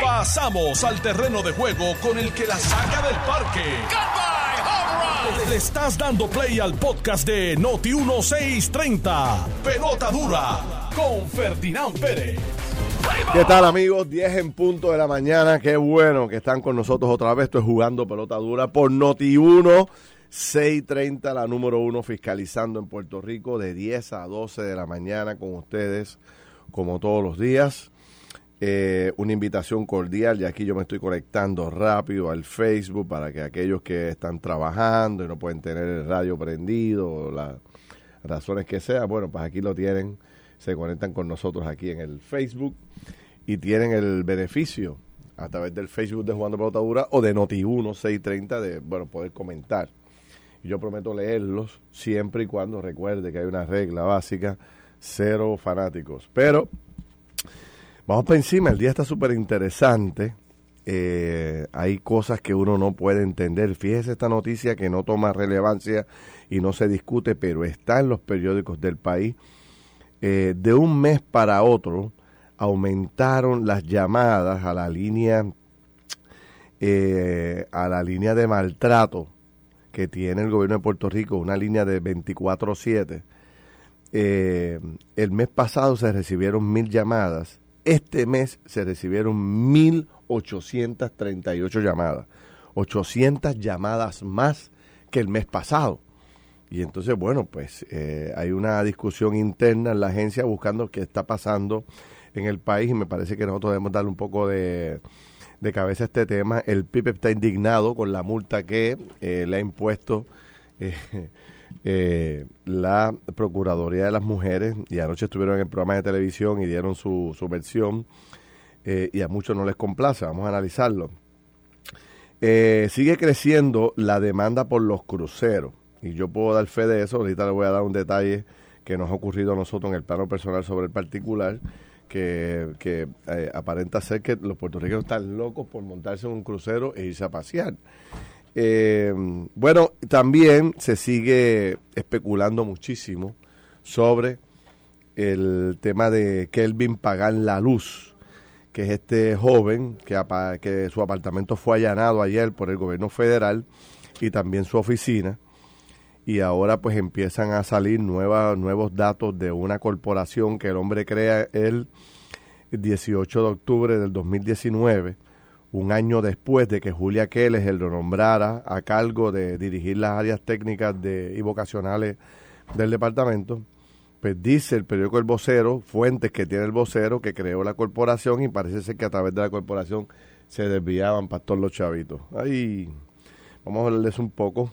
Pasamos al terreno de juego con el que la saca del parque. Le estás dando play al podcast de Noti 1630. Pelota dura con Ferdinand Pérez. ¿Qué tal amigos? 10 en punto de la mañana. Qué bueno que están con nosotros otra vez. Estoy jugando pelota dura por Noti 1. 6.30, la número uno fiscalizando en Puerto Rico de 10 a 12 de la mañana con ustedes, como todos los días. Eh, una invitación cordial y aquí yo me estoy conectando rápido al Facebook para que aquellos que están trabajando y no pueden tener el radio prendido, las razones que sea, bueno, pues aquí lo tienen, se conectan con nosotros aquí en el Facebook y tienen el beneficio a través del Facebook de Jugando Pelotadura o de Noti1 630 de, bueno, poder comentar. Yo prometo leerlos siempre y cuando recuerde que hay una regla básica, cero fanáticos. Pero Vamos para encima, el día está súper interesante. Eh, hay cosas que uno no puede entender. Fíjese esta noticia que no toma relevancia y no se discute, pero está en los periódicos del país. Eh, de un mes para otro aumentaron las llamadas a la línea eh, a la línea de maltrato que tiene el gobierno de Puerto Rico, una línea de 24/7. el mes pasado se recibieron mil llamadas este mes se recibieron 1.838 llamadas, 800 llamadas más que el mes pasado. Y entonces, bueno, pues eh, hay una discusión interna en la agencia buscando qué está pasando en el país y me parece que nosotros debemos darle un poco de, cabeza a este tema. El PIB está indignado con la multa que eh, le ha impuesto eh, eh, la Procuraduría de las Mujeres y anoche estuvieron en el programa de televisión y dieron su, su versión eh, y a muchos no les complace, vamos a analizarlo. Eh, sigue creciendo la demanda por los cruceros y yo puedo dar fe de eso, ahorita le voy a dar un detalle que nos ha ocurrido a nosotros en el plano personal sobre el particular, que, que eh, aparenta ser que los puertorriqueños están locos por montarse en un crucero e irse a pasear. Eh, bueno, también se sigue especulando muchísimo sobre el tema de Kelvin Pagan la Luz, que es este joven que, su apartamento fue allanado ayer por el gobierno federal y también su oficina. Y ahora pues empiezan a salir nuevos datos de una corporación que el hombre crea el 18 de octubre del 2019 un año después de que Julia Keles lo nombrara a cargo de dirigir las áreas técnicas y vocacionales del departamento, pues dice el periódico El Vocero, fuentes que tiene el vocero, que creó la corporación y parece ser que a través de la corporación se desviaban pastor los chavitos. Ahí vamos a hablarles un poco.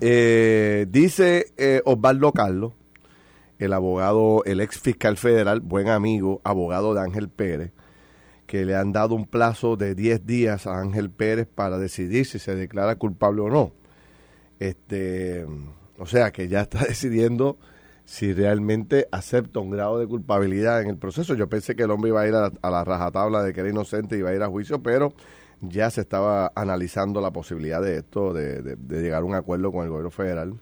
Eh, dice eh, Osvaldo Carlos, el abogado, el ex fiscal federal, buen amigo, abogado de Ángel Pérez, que le han dado un plazo de 10 días a Ángel Pérez para decidir si se declara culpable o no. Este, o sea, que ya está decidiendo si realmente acepta un grado de culpabilidad en el proceso. Yo pensé que el hombre iba a ir a, la rajatabla de que era inocente y iba a ir a juicio, pero ya se estaba analizando la posibilidad de esto, de, llegar a un acuerdo con el gobierno federal.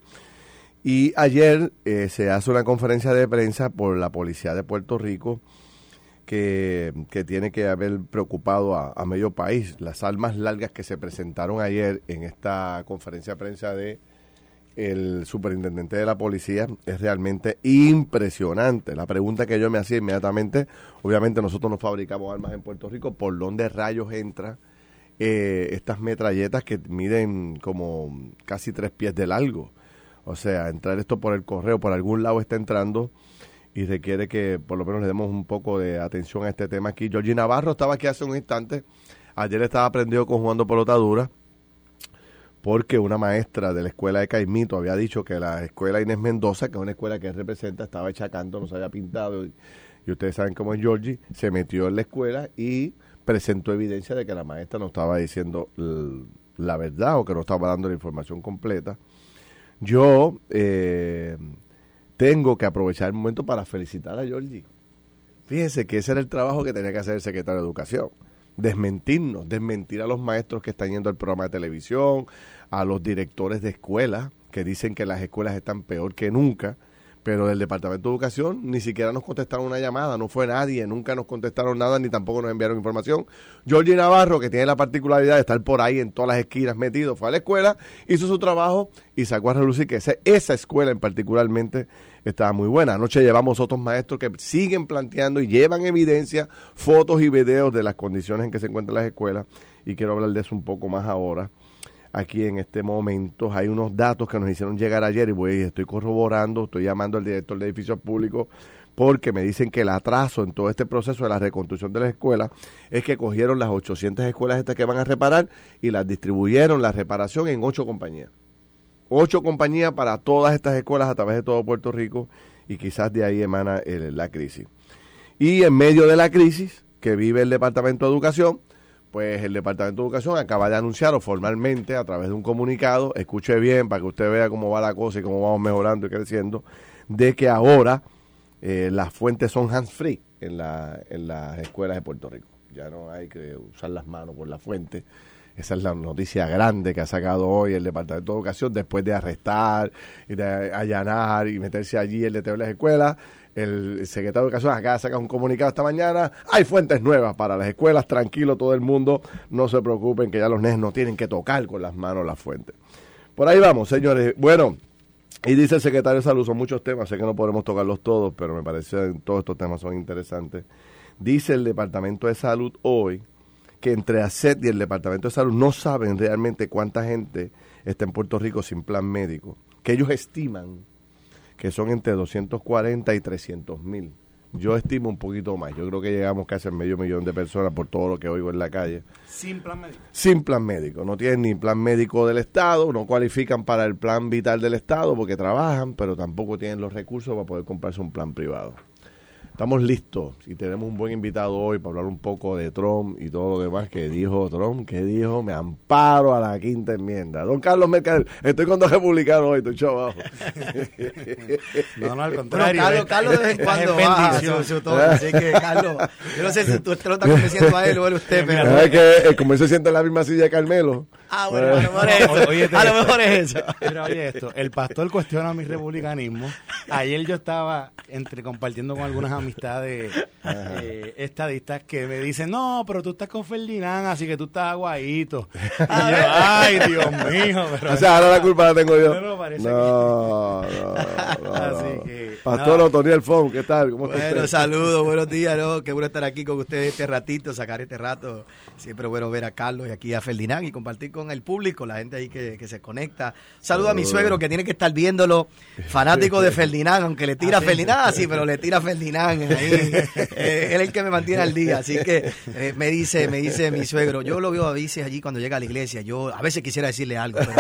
Y ayer eh, se hace una conferencia de prensa por la policía de Puerto Rico que, tiene que haber preocupado a, medio país. Las almas largas que se presentaron ayer en esta conferencia de prensa de el superintendente de la policía es realmente impresionante. La pregunta que yo me hacía inmediatamente, obviamente nosotros no fabricamos armas en Puerto Rico, ¿por dónde rayos entra eh, estas metralletas que miden como casi tres pies de largo? O sea, entrar esto por el correo, por algún lado está entrando y requiere que por lo menos le demos un poco de atención a este tema aquí. Georgie Navarro estaba aquí hace un instante, ayer estaba aprendido con jugando pelotadura, porque una maestra de la escuela de Caimito había dicho que la escuela Inés Mendoza, que es una escuela que él representa, estaba hecha canto, no se había pintado, y, ustedes saben cómo es Georgie, se metió en la escuela y presentó evidencia de que la maestra no estaba diciendo la verdad o que no estaba dando la información completa. Yo... Eh, tengo que aprovechar el momento para felicitar a Georgie. Fíjense que ese era el trabajo que tenía que hacer el secretario de Educación. Desmentirnos, desmentir a los maestros que están yendo al programa de televisión, a los directores de escuelas que dicen que las escuelas están peor que nunca, pero del Departamento de Educación ni siquiera nos contestaron una llamada, no fue nadie, nunca nos contestaron nada ni tampoco nos enviaron información. Georgie Navarro, que tiene la particularidad de estar por ahí en todas las esquinas metido, fue a la escuela, hizo su trabajo y sacó a relucir que esa, escuela en particularmente estaba muy buena. Anoche llevamos otros maestros que siguen planteando y llevan evidencia, fotos y videos de las condiciones en que se encuentran las escuelas y quiero hablar de eso un poco más ahora aquí en este momento. Hay unos datos que nos hicieron llegar ayer y voy, estoy corroborando, estoy llamando al director de edificios públicos porque me dicen que el atraso en todo este proceso de la reconstrucción de las escuelas es que cogieron las 800 escuelas estas que van a reparar y las distribuyeron la reparación en ocho compañías. Ocho compañías para todas estas escuelas a través de todo Puerto Rico y quizás de ahí emana la crisis. Y en medio de la crisis que vive el Departamento de Educación, pues el Departamento de Educación acaba de anunciar formalmente a través de un comunicado, escuche bien para que usted vea cómo va la cosa y cómo vamos mejorando y creciendo, de que ahora eh, las fuentes son hands-free en, la, las escuelas de Puerto Rico. Ya no hay que usar las manos por la fuente. Esa es la noticia grande que ha sacado hoy el Departamento de Educación después de arrestar y de allanar y meterse allí el de las escuelas el secretario de Educación acaba de sacar un comunicado esta mañana. Hay fuentes nuevas para las escuelas, tranquilo todo el mundo, no se preocupen que ya los nenes no tienen que tocar con las manos las fuentes. Por ahí vamos, señores. Bueno, y dice el secretario de Salud, son muchos temas, sé que no podemos tocarlos todos, pero me parece que todos estos temas son interesantes. Dice el Departamento de Salud hoy que entre ACET y el Departamento de Salud no saben realmente cuánta gente está en Puerto Rico sin plan médico, que ellos estiman que son entre 240 y 300 mil. Yo estimo un poquito más. Yo creo que llegamos casi a medio millón de personas por todo lo que oigo en la calle. Sin plan médico. Sin plan médico. No tienen ni plan médico del Estado, no cualifican para el plan vital del Estado porque trabajan, pero tampoco tienen los recursos para poder comprarse un plan privado. Estamos listos y tenemos un buen invitado hoy para hablar un poco de Trump y todo lo demás que dijo Trump, que dijo, me amparo a la quinta enmienda. Don Carlos Mercader, estoy con dos republicanos hoy, estoy abajo. no, no, al contrario. Carlos, Carlos de vez en cuando baja su, su tono, así que Carlos, yo no sé si tú, lo estás convenciendo a él o a usted, pero... Es que como él se siente en la misma silla de Carmelo. Ah, bueno, a lo mejor es eso. a lo mejor es eso. Pero oye esto, el pastor cuestiona mi republicanismo. Ayer yo estaba entre compartiendo con algunas amistades eh, estadistas que me dicen, no, pero tú estás con Ferdinand, así que tú estás aguadito. ay, Dios mío. o sea, ahora la culpa la tengo yo. No, parece no, no, Así que, Pastor Otoniel Fon, ¿qué tal? ¿Cómo bueno, saludos, buenos días, ¿no? Qué bueno estar aquí con ustedes este ratito, sacar este rato. Siempre bueno ver a Carlos y aquí a Ferdinand y compartir con el público, la gente ahí que, se conecta. Saludo a mi suegro que tiene que estar viéndolo, fanático de Ferdinand, aunque le tira a Ferdinand, sí, pero le tira a Ferdinand. Ahí. Eh, él es el que me mantiene al día, así que eh, me dice me dice mi suegro, yo lo veo a veces allí cuando llega a la iglesia, yo a veces quisiera decirle algo, pero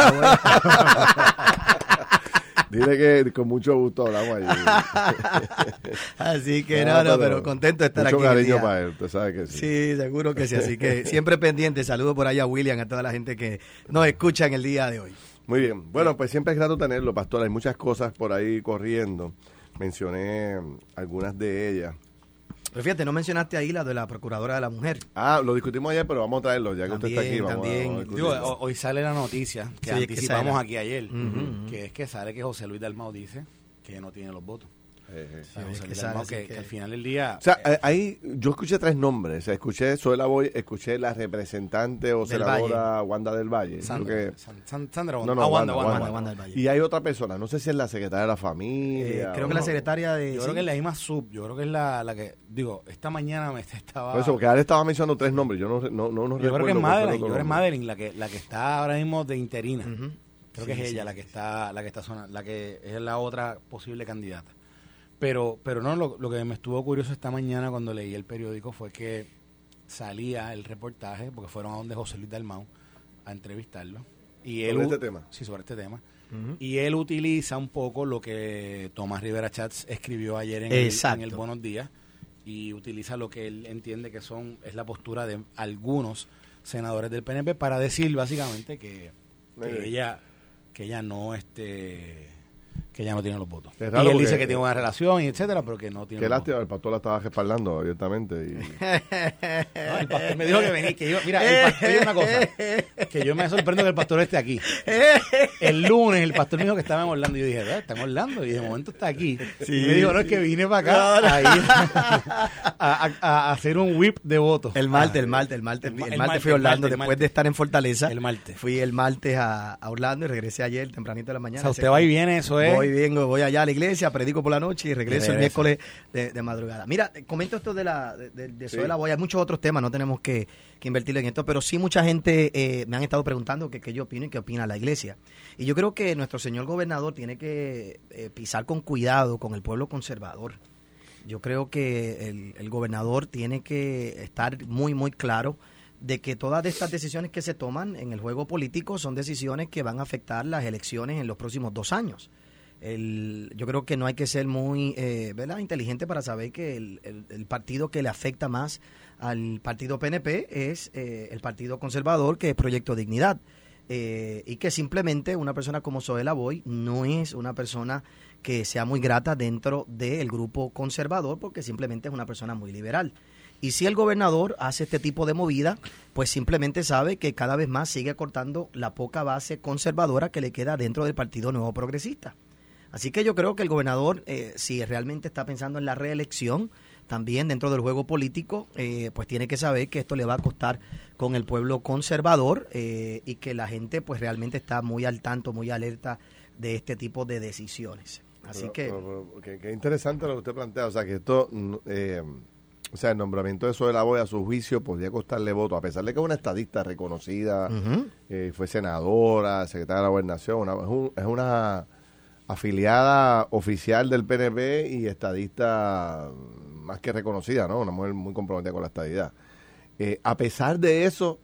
Dile que con mucho gusto hablamos allí. así que no, no, pero, contento de estar aquí. Mucho cariño para él, tú sabes que sí. Sí, seguro que sí. Así que siempre pendiente. Saludo por allá a William, a toda la gente que nos escucha en el día de hoy. Muy bien. Bueno, pues siempre es grato tenerlo, pastor. Hay muchas cosas por ahí corriendo. Mencioné algunas de ellas. Pero fíjate, no mencionaste ahí la de la Procuradora de la Mujer. Ah, lo discutimos ayer, pero vamos a traerlo, ya que usted está aquí. también. hoy sale la noticia que anticipamos aquí ayer, que es que sale que José Luis Dalmau dice que no tiene los votos. Eh, que, al final del día... O sea, eh, ahí yo escuché tres nombres. Escuché Suela Boy, escuché la representante o senadora Wanda del Valle. Sandra, Sandra Wanda. No, no, Wanda, Wanda, del Valle. Y hay otra persona, no sé si es la secretaria de la familia. Eh, creo que la secretaria de... Yo creo que es la misma sub, yo creo que es la, la que... Digo, esta mañana me estaba... Por eso, porque ahora estaba mencionando tres nombres, yo no, no, no, no yo Creo que es Madeline, yo creo que es Madeline la que, la que está ahora mismo de interina. Creo que es ella la que está, la que está zona, la que es la otra posible candidata. Pero, pero no, lo, que me estuvo curioso esta mañana cuando leí el periódico fue que salía el reportaje, porque fueron a donde José Luis Dalmau a entrevistarlo. Y él, ¿Sobre este tema? Sí, sobre este tema. Y él utiliza un poco lo que Tomás Rivera Chats escribió ayer en el, Buenos Días y utiliza lo que él entiende que son es la postura de algunos senadores del PNP para decir básicamente que, ella que ella no este que ya no tiene los votos. Y él dice que tiene una relación y etcétera, pero que no tiene Qué lástima, el pastor la estaba respaldando abiertamente. Y... el pastor me dijo que venía, que yo, mira, el pastor una cosa, que yo me sorprendo que el pastor esté aquí. El lunes el pastor me dijo que estaba en Orlando y yo dije, está en Orlando y de momento está aquí. y me dijo, no, es que vine para acá a, hacer un whip de votos. El martes, el martes, el martes, el, martes, fui a Orlando después de estar en Fortaleza. El martes. Fui el martes a, Orlando y regresé ayer tempranito de la mañana. O sea, usted va y viene, eso es voy, vengo, voy allá a la iglesia, predico por la noche y regreso el miércoles de, madrugada. Mira, comento esto de la de, de, de la boya. Hay muchos otros temas, no tenemos que, que invertir en esto, pero sí mucha gente eh, me han estado preguntando qué yo opino y qué opina la iglesia. Y yo creo que nuestro señor gobernador tiene que eh, pisar con cuidado con el pueblo conservador. Yo creo que el, el gobernador tiene que estar muy, muy claro de que todas estas decisiones que se toman en el juego político son decisiones que van a afectar las elecciones en los próximos dos años. El, yo creo que no hay que ser muy eh, ¿verdad? inteligente para saber que el, partido que le afecta más al partido PNP es eh, el Partido Conservador, que es Proyecto Dignidad. Eh, y que simplemente una persona como Zoela Boy no es una persona que sea muy grata dentro del grupo conservador, porque simplemente es una persona muy liberal. Y si el gobernador hace este tipo de movida, pues simplemente sabe que cada vez más sigue cortando la poca base conservadora que le queda dentro del Partido Nuevo Progresista. Así que yo creo que el gobernador, eh, si realmente está pensando en la reelección, también dentro del juego político, eh, pues tiene que saber que esto le va a costar con el pueblo conservador eh, y que la gente pues realmente está muy al tanto, muy alerta de este tipo de decisiones. Así que... Qué interesante lo que usted plantea, o sea que esto... Mm, o sea, el nombramiento de Soy la Boy a su juicio podría costarle voto, a pesar de que es una estadista reconocida, fue senadora, secretaria de la gobernación, es una afiliada oficial del PNP y estadista más que reconocida, ¿no? Una mujer muy comprometida con la estadidad. Eh, a pesar de eso,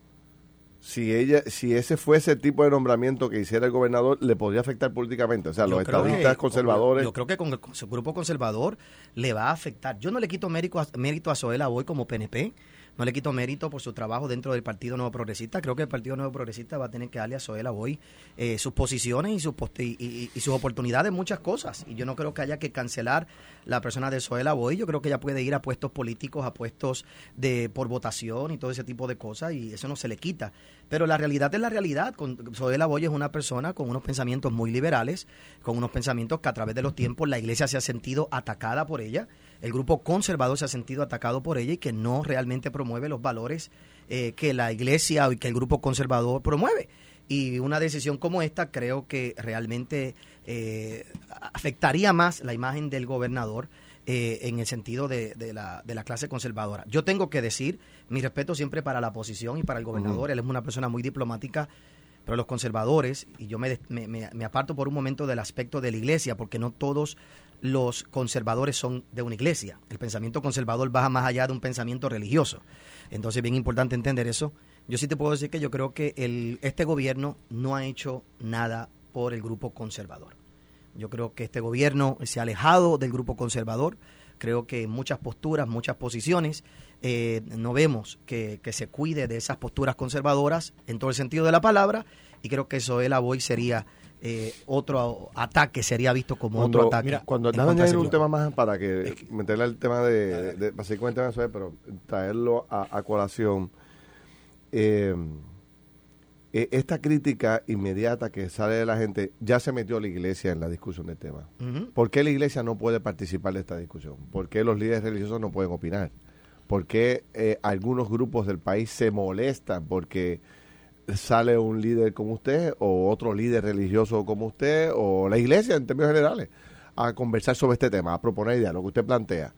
si ella, si ese fuese el tipo de nombramiento que hiciera el gobernador, le podría afectar políticamente. O sea, los estadistas conservadores. Yo creo que con, su grupo conservador le va a afectar. Yo no le quito mérito a, mérito a Zoela hoy como PNP no le quito mérito por su trabajo dentro del Partido Nuevo Progresista. Creo que el Partido Nuevo Progresista va a tener que darle a Zoela hoy eh, sus posiciones y sus, y, sus oportunidades en muchas cosas. Y yo no creo que haya que cancelar la persona de Zoela Boy. Yo creo que ella puede ir a puestos políticos, a puestos de por votación y todo ese tipo de cosas y eso no se le quita. Pero la realidad es la realidad. Zoela Boy es una persona con unos pensamientos muy liberales, con unos pensamientos que a través de los tiempos la iglesia se ha sentido atacada por ella el grupo conservador se ha sentido atacado por ella y que no realmente promueve los valores eh, que la iglesia y que el grupo conservador promueve. Y una decisión como esta creo que realmente eh, afectaría más la imagen del gobernador eh, en el sentido de, la, de, la, clase conservadora. Yo tengo que decir mi respeto siempre para la oposición y para el gobernador. Él es una persona muy diplomática, pero los conservadores, y yo me, me, aparto por un momento del aspecto de la iglesia, porque no todos los conservadores son de una iglesia. El pensamiento conservador baja más allá de un pensamiento religioso. Entonces, bien importante entender eso. Yo sí te puedo decir que yo creo que el, este gobierno no ha hecho nada por el grupo conservador. Yo creo que este gobierno se ha alejado del grupo conservador. Creo que muchas posturas, muchas posiciones, eh, no vemos que, se cuide de esas posturas conservadoras en todo el sentido de la palabra. Y creo que eso el Boy sería eh, otro ataque sería visto como otro ataque. cuando añadir un tema más para que, meterle el tema de, de, básicamente pero traerlo a, colación. Eh, e, esta crítica inmediata que sale de la gente, ya se metió la iglesia en la discusión del tema. ¿Por qué la iglesia no puede participar de esta discusión? ¿Por qué los líderes religiosos no pueden opinar? ¿Por qué eh, algunos grupos del país se molestan porque sale un líder como usted o otro líder religioso como usted o la iglesia en términos generales a conversar sobre este tema, a proponer ideas, lo que usted plantea?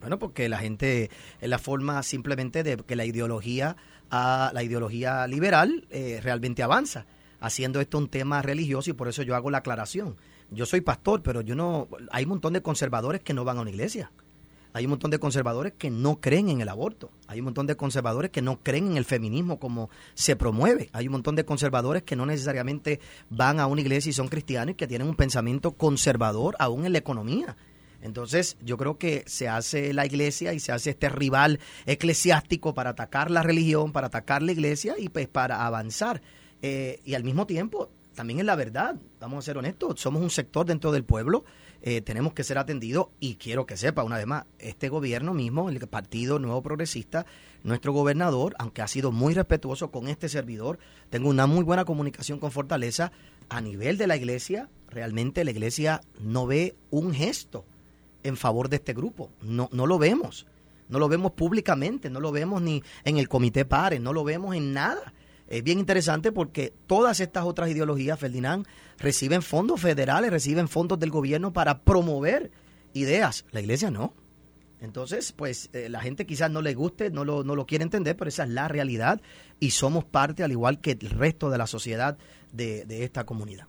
Bueno, porque la gente es la forma simplemente de que la ideología, a, la ideología liberal eh, realmente avanza, haciendo esto un tema religioso y por eso yo hago la aclaración. Yo soy pastor, pero yo no, hay un montón de conservadores que no van a una iglesia. Hay un montón de conservadores que no creen en el aborto. Hay un montón de conservadores que no creen en el feminismo como se promueve. Hay un montón de conservadores que no necesariamente van a una iglesia y son cristianos y que tienen un pensamiento conservador aún en la economía. Entonces, yo creo que se hace la iglesia y se hace este rival eclesiástico para atacar la religión, para atacar la iglesia y pues para avanzar. Eh, y al mismo tiempo, también es la verdad, vamos a ser honestos, somos un sector dentro del pueblo, eh, tenemos que ser atendidos y quiero que sepa, una vez más, este gobierno mismo, el Partido Nuevo Progresista, nuestro gobernador, aunque ha sido muy respetuoso con este servidor, tengo una muy buena comunicación con Fortaleza, a nivel de la iglesia, realmente la iglesia no ve un gesto en favor de este grupo, no, no lo vemos, no lo vemos públicamente, no lo vemos ni en el comité PARE, no lo vemos en nada es bien interesante porque todas estas otras ideologías, Ferdinand, reciben fondos federales, reciben fondos del gobierno para promover ideas. La iglesia no. Entonces, pues eh, la gente quizás no le guste, no lo, no lo quiere entender, pero esa es la realidad y somos parte, al igual que el resto de la sociedad, de, esta comunidad.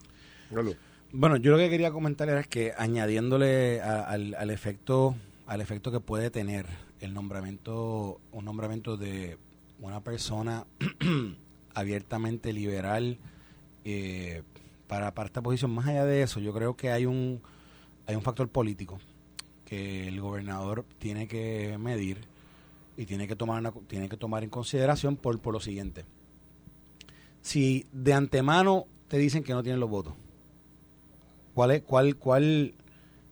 Bueno, yo lo que quería comentar era que añadiéndole al, al, efecto al efecto que puede tener el nombramiento un nombramiento de una persona abiertamente liberal eh, para, para esta posición. Más allá de eso, yo creo que hay un, hay un factor político que el gobernador tiene que medir y tiene que tomar, tiene que tomar en consideración por, por lo siguiente. Si de antemano te dicen que no tienen los votos, ¿cuál, es, cuál, cuál,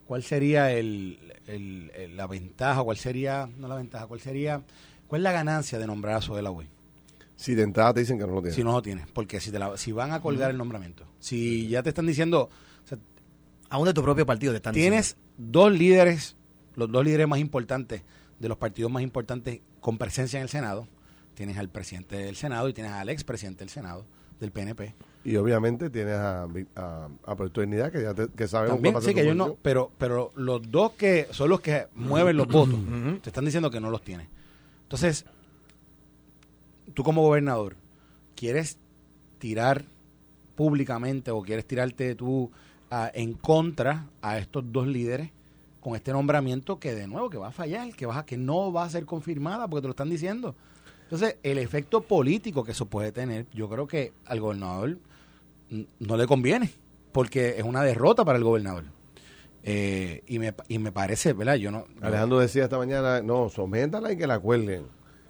cuál sería el, la ventaja? ¿Cuál sería, no la ventaja, cuál sería, cuál es la ganancia de nombrar a Soela? Si de entrada te dicen que no lo tienes. Si no lo tienes. Porque si, te si van a colgar el nombramiento, si ya te están diciendo. Aún de tu propio partido te están Tienes dos líderes, los dos líderes más importantes, de los partidos más importantes con presencia en el Senado. Tienes al presidente del Senado y tienes al expresidente del Senado, del PNP. Y obviamente tienes a, a, a que ya te, que sabemos También, sí, que yo no, pero, pero los dos que son los que mueven los votos, te están diciendo que no los tienes. Entonces, tú como gobernador, ¿quieres tirar públicamente o quieres tirarte tú en contra a estos dos líderes con este nombramiento que de nuevo que va a fallar, que va que no va a ser confirmada porque te lo están diciendo? Entonces, el efecto político que eso puede tener, yo creo que al gobernador no le conviene, porque es una derrota para el gobernador. Eh, y, me, y me parece, ¿verdad? Yo no. Alejandro decía esta mañana, no, sométala y que la cuelguen.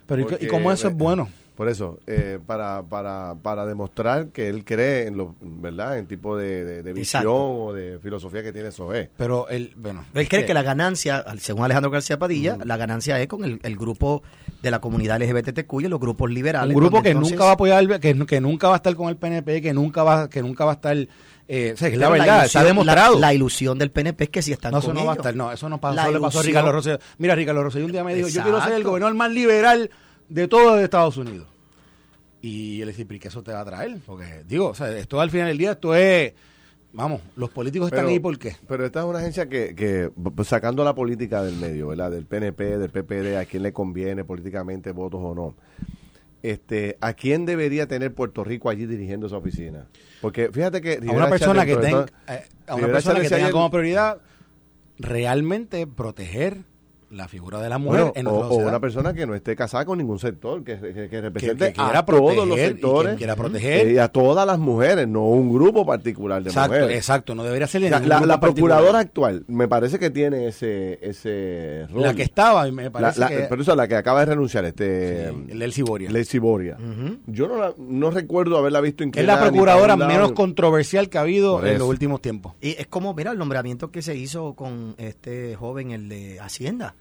Pero ¿y cómo eso es bueno? Por eso, eh, para, para, para demostrar que él cree en lo, ¿verdad? En tipo de, de, visión o de filosofía que tiene SOE. Pero él, bueno. Él cree que, la ganancia, según Alejandro García Padilla, la ganancia es con el, el, grupo de la comunidad LGBTQ y los grupos liberales. Un grupo que nunca va a apoyar, que, que nunca va a estar con el PNP, que nunca va, que nunca va a estar eh, la verdad, está demostrado. La, ilusión del PNP es que si están no, eso no va a estar, no, eso no pasó, le pasó a Ricardo Rosselló. Mira, Ricardo Rosselló un día me dijo, yo quiero ser el gobernador más liberal de todo Estados Unidos. Y él dice, ¿qué eso te va a traer? Porque, digo, o sea, esto al final del día, esto es, vamos, los políticos están ahí por qué. Pero esta es una agencia que, que, sacando la política del medio, ¿verdad? Del PNP, del PPD, a quién le conviene políticamente votos o no. Este, ¿A quién debería tener Puerto Rico allí dirigiendo esa oficina? Porque fíjate que... a una persona que, tenga, eh, a una persona que tenga como prioridad realmente proteger la figura de la mujer en o, una persona que no esté casada con ningún sector, que, represente a todos los sectores y proteger. Y a todas las mujeres, no un grupo particular de exacto, Exacto, no debería ser la, procuradora actual me parece que tiene ese ese rol. La que estaba, me parece la, que... Pero eso la que acaba de renunciar, este... Sí, Boria. Yo no, no recuerdo haberla visto Es la procuradora menos controversial que ha habido en los últimos tiempos. Y es como, mira, el nombramiento que se hizo con este joven, el de Hacienda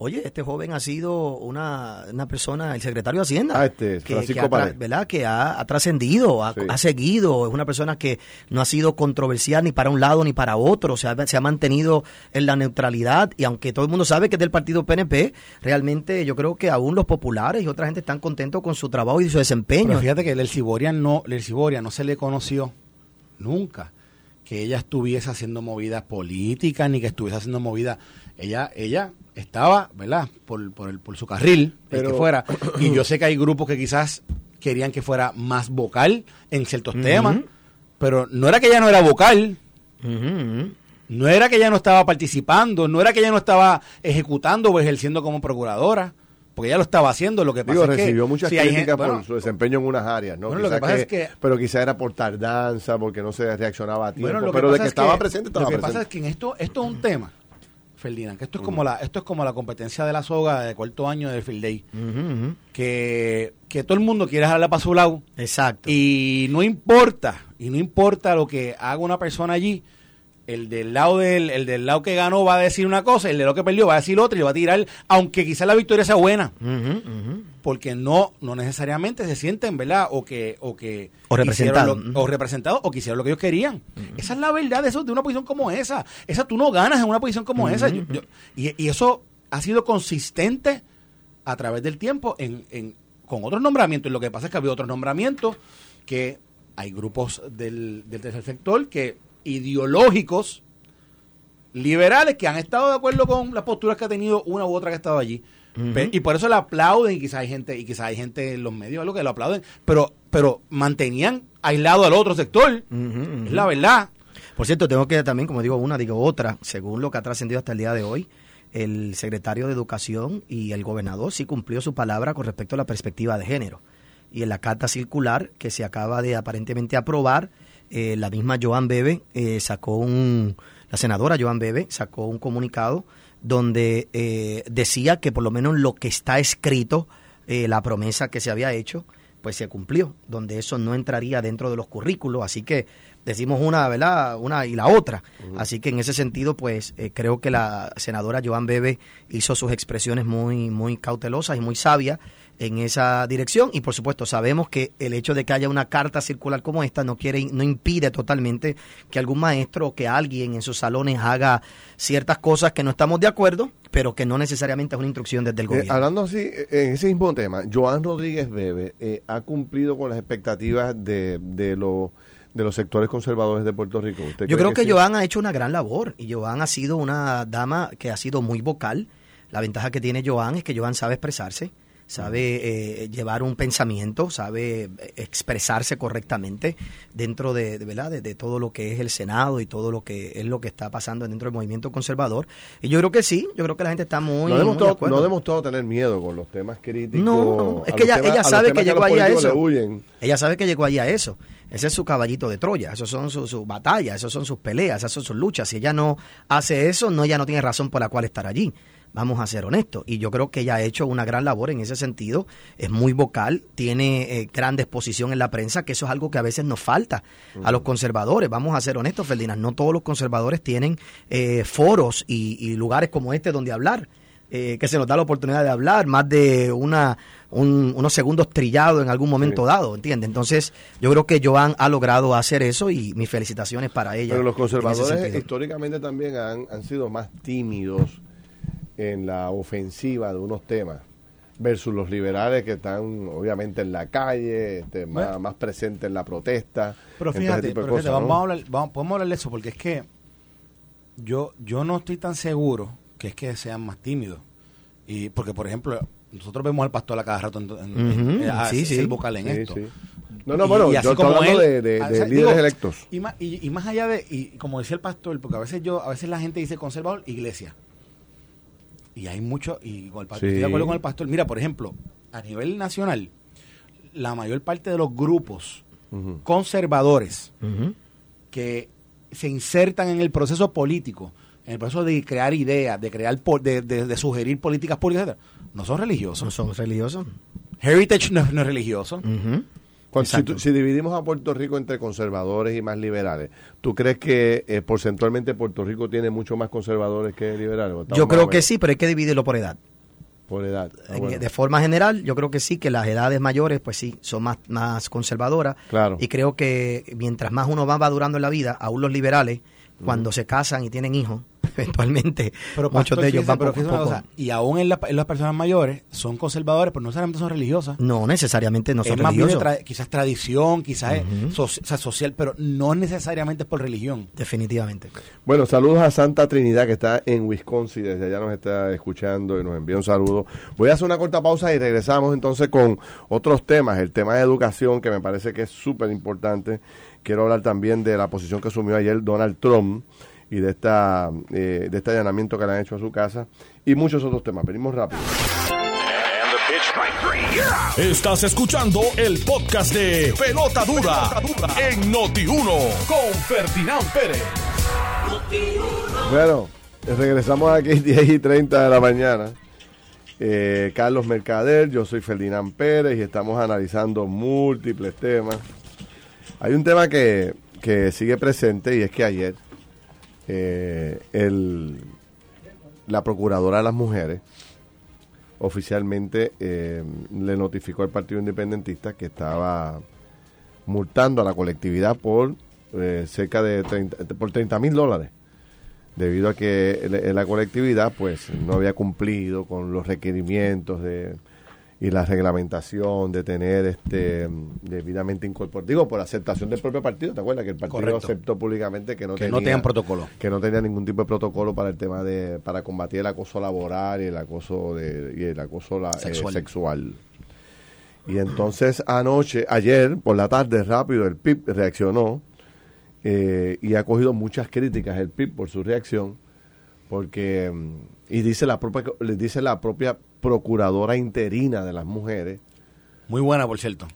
Oye, este joven ha sido una, una persona, el secretario de Hacienda, ah, este, que, ha, ¿verdad? que ha, trascendido, ha, seguido, es una persona que no ha sido controversial ni para un lado ni para otro, se ha, se ha mantenido en la neutralidad y aunque todo el mundo sabe que es del partido PNP, realmente yo creo que aún los populares y otra gente están contentos con su trabajo y su desempeño. Pero fíjate que el Ciboria no, el Ciboria no se le conoció nunca que ella estuviese haciendo movidas políticas ni que estuviese haciendo movidas. Ella, ella estaba, ¿verdad? Por, por, el, por su carril, Pero, que fuera. Y yo sé que hay grupos que quizás querían que fuera más vocal en ciertos temas, pero no era que ella no era vocal. No era que ella no estaba participando, no era que ella no estaba ejecutando o ejerciendo como procuradora, porque ella lo estaba haciendo. Lo que pasa es que recibió muchas críticas por su desempeño en unas áreas, ¿no? lo que pasa es que, pero quizá era por tardanza, porque no se reaccionaba a tiempo, pero de que estaba presente estaba presente. Lo que pasa es que en esto esto es un tema Ferdinand, que esto es como la, esto es como la competencia de la soga de cuarto año de Field Day. Que, que todo el mundo quiere jalarla para su lado. Exacto. Y no importa, y no importa lo que haga una persona allí, el del lado del, el del lado que ganó va a decir una cosa, el de lo que perdió va a decir otra y va a tirar, aunque quizás la victoria sea buena. Porque no, no necesariamente se sienten, ¿verdad? O que, o que O representados. o representados o que hicieron lo que ellos querían. Esa es la verdad de eso, de una posición como esa. Esa tú no ganas en una posición como esa. Yo- yo- y, y eso ha sido consistente a través del tiempo en, en- con otros nombramientos. Y lo que pasa es que había otros nombramientos que hay grupos del, del tercer sector que ideológicos liberales que han estado de acuerdo con las posturas que ha tenido una u otra que ha estado allí. Y por eso le aplauden y quizás hay gente y quizás hay gente en los medios algo que lo aplauden, pero pero mantenían aislado al otro sector. Es la verdad. Por cierto, tengo que también, como digo una, digo otra, según lo que ha trascendido hasta el día de hoy, el secretario de Educación y el gobernador sí cumplió su palabra con respecto a la perspectiva de género. Y en la carta circular que se acaba de aparentemente aprobar, eh, la misma Joan Bebe eh, sacó un, la senadora Joan Bebe sacó un comunicado donde eh, decía que por lo menos lo que está escrito, eh, la promesa que se había hecho, pues se cumplió, donde eso no entraría dentro de los currículos, así que decimos una, ¿verdad? Una y la otra. Así que en ese sentido, pues eh, creo que la senadora Joan Bebe hizo sus expresiones muy, muy cautelosas y muy sabias en esa dirección y por supuesto sabemos que el hecho de que haya una carta circular como esta no quiere no impide totalmente que algún maestro o que alguien en sus salones haga ciertas cosas que no estamos de acuerdo pero que no necesariamente es una instrucción desde el Eh, gobierno hablando así, eh, en ese mismo tema, Joan Rodríguez Bebe eh, ha cumplido con las expectativas de, de, los de los sectores conservadores de Puerto Rico. ¿Usted Yo creo que, sí? Joan ha hecho una gran labor y Joan ha sido una dama que ha sido muy vocal. La ventaja que tiene Joan es que Joan sabe expresarse, sabe eh, llevar un pensamiento, sabe eh, expresarse correctamente dentro de, de, ¿verdad? De, de todo lo que es el Senado y todo lo que es lo que está pasando dentro del movimiento conservador. Y yo creo que sí, yo creo que la gente está muy, no, ha demostrado, no demostrado tener miedo con los temas críticos. No, no, es que ella, temas- ella sabe temas que llegó ahí a eso. Ella sabe que llegó ahí a eso. Ese es su caballito de Troya, esos son sus batallas, esos son sus peleas, esas son sus luchas. Si ella no hace eso, no, ella no tiene razón por la cual estar allí. Vamos a ser honestos. Y yo creo que ella ha hecho una gran labor en ese sentido. Es muy vocal, tiene eh, gran exposición en la prensa, que eso es algo que a veces nos falta a los conservadores. Vamos a ser honestos, Ferdinand. No todos los conservadores tienen eh, foros y, y lugares como este donde hablar eh, que se nos da la oportunidad de hablar, más de una un- unos segundos trillados en algún momento Sí. dado, ¿entiendes? Entonces, yo creo que Joan ha logrado hacer eso y mis felicitaciones para ella. Pero los conservadores históricamente también han, han sido más tímidos en la ofensiva de unos temas versus los liberales que están obviamente en la calle, este, más, Bueno. más presentes en la protesta. Pero fíjate, pero fíjate, cosas, vamos, ¿no? a hablar, vamos- podemos hablar de eso porque es que yo, yo no estoy tan seguro que es que sean más tímidos. Y porque, por ejemplo, nosotros vemos al pastor a cada rato en, a- sí, sí. el vocal en Sí, esto. sí. No, no, Y- bueno, y yo así estoy como hablando él, de, de- líderes digo, electos. Y más, y, y más allá de, y como decía el pastor, porque a veces yo, a veces la gente dice conservador, iglesia. Y hay mucho, y con el pastor, Sí. estoy de acuerdo con el pastor. Mira, por ejemplo, a nivel nacional, la mayor parte de los grupos conservadores que se insertan en el proceso político, en el proceso de crear ideas, de crear de, de- de sugerir políticas públicas, no son No religiosos. son religiosos. Heritage no, es- no es religioso. Cuando- si, dividimos a Puerto Rico entre conservadores y más liberales, ¿tú crees que eh, porcentualmente Puerto Rico tiene mucho más conservadores que liberales? ¿O estamos Yo creo que sí, pero hay que dividirlo por edad. Por edad. Ah, bueno. De forma general, yo creo que sí, que las edades mayores, pues sí, son más, más conservadoras. Claro. Y creo que mientras más uno va madurando en la vida, aún los liberales, cuando se casan y tienen hijos, eventualmente Pero muchos pastor, de ellos fíjese, van poco poco. cosa, y aún en, la- en las personas mayores son conservadores, pero no necesariamente son religiosas. No necesariamente no es son más bien religiosos. tra- quizás tradición, quizás so- o sea, social, pero no necesariamente es por religión. Definitivamente. Bueno, saludos a Santa Trinidad que está en Wisconsin, desde allá nos está escuchando y nos envía un saludo. Voy a hacer una corta pausa y regresamos entonces con otros temas, el tema de educación que me parece que es súper importante. Quiero hablar también de la posición que asumió ayer Donald Trump y de esta eh, de este allanamiento que le han hecho a su casa y muchos otros temas. Venimos rápido. Estás escuchando el podcast de Pelota Dura, en Noti1 con Ferdinand Pérez. Bueno, regresamos aquí 10 y 30 de la mañana. Eh, Carlos Mercader, yo soy Ferdinand Pérez y estamos analizando múltiples temas. Hay un tema que, que sigue presente y es que ayer eh, el, la Procuradora de las Mujeres oficialmente eh, le notificó al Partido Independentista que estaba multando a la colectividad por eh, cerca de 30, por 30 mil dólares debido a que la colectividad pues no había cumplido con los requerimientos de y la reglamentación de tener este debidamente incorporado digo por aceptación del propio partido te acuerdas que el partido aceptó públicamente que no que no tenían protocolo. que no tenía ningún tipo de protocolo para el tema de para combatir el acoso laboral y el acoso de y el acoso eh, sexual. y entonces anoche ayer por la tarde rápido el PIB reaccionó eh, y ha cogido muchas críticas el PIB por su reacción porque mm, y dice la propia dice la propia procuradora interina de las mujeres. Muy buena por cierto.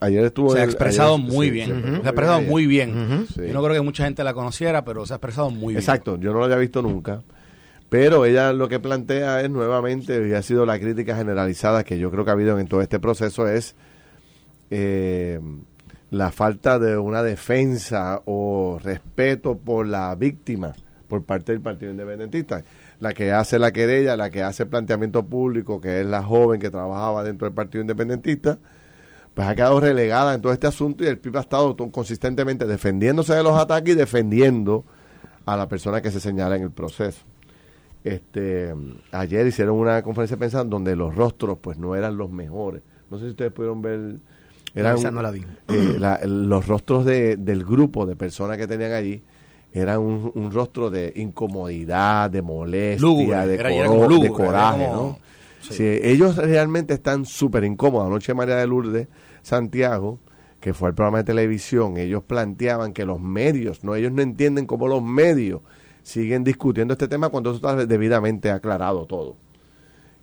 Ayer estuvo se ha expresado muy bien. se ha expresado muy bien. Yo no creo que mucha gente la conociera pero se ha expresado muy bien. Exacto yo no lo había visto nunca. Pero ella lo que plantea es nuevamente y ha sido la crítica generalizada que yo creo que ha habido en todo este proceso es eh, la falta de una defensa o respeto por la víctima por parte del Partido Independentista. La que hace la querella, la que hace el planteamiento público, que es la joven que trabajaba dentro del Partido Independentista, pues ha quedado relegada en todo este asunto y el PIB ha estado consistentemente defendiéndose de los ataques y defendiendo a la persona que se señala en el proceso. Este, ayer hicieron una conferencia de prensa donde los rostros pues no eran los mejores. No sé si ustedes pudieron ver eran eh, los rostros de, del grupo de personas que tenían allí eran un, rostro de incomodidad, de molestia, de, de, coraje, ¿no? ellos realmente están súper incómodos. Anoche María de Lourdes Santiago, que fue el programa de televisión, ellos planteaban que los medios, no ellos no entienden cómo los medios siguen discutiendo este tema cuando eso está debidamente aclarado todo.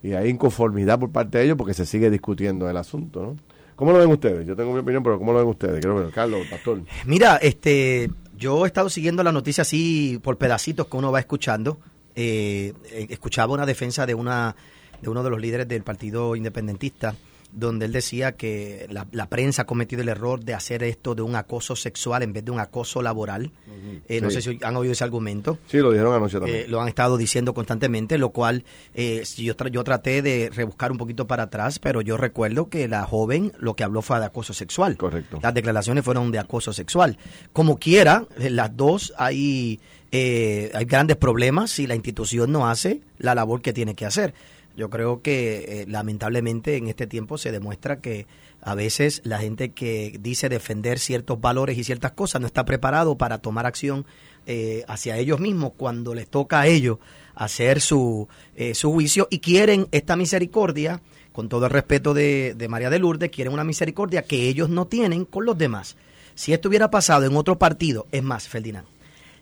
Y hay inconformidad por parte de ellos porque se sigue discutiendo el asunto, ¿no? ¿Cómo lo ven ustedes? Yo tengo mi opinión, pero ¿cómo lo ven ustedes? Quiero ver, Carlos, Pastor. Mira, este, yo he estado siguiendo la noticia así por pedacitos que uno va escuchando. Eh, eh escuchaba una defensa de una de uno de los líderes del Partido Independentista donde él decía que la, prensa ha cometido el error de hacer esto de un acoso sexual en vez de un acoso laboral. Eh, no sé si han oído ese argumento. Sí, lo dijeron anoche también. Eh, lo han estado diciendo constantemente, lo cual eh, yo, yo traté de rebuscar un poquito para atrás, pero yo recuerdo que la joven lo que habló fue de acoso sexual. Correcto. Las declaraciones fueron de acoso sexual. Como quiera, las dos hay, hay grandes problemas si la institución no hace la labor que tiene que hacer. Yo creo que eh, lamentablemente en este tiempo se demuestra que a veces la gente que dice defender ciertos valores y ciertas cosas no está preparado para tomar acción eh, hacia ellos mismos cuando les toca a ellos hacer su, eh, su juicio y quieren esta misericordia, con todo el respeto de, de María de Lourdes, quieren una misericordia que ellos no tienen con los demás. Si esto hubiera pasado en otro partido, es más, Ferdinand,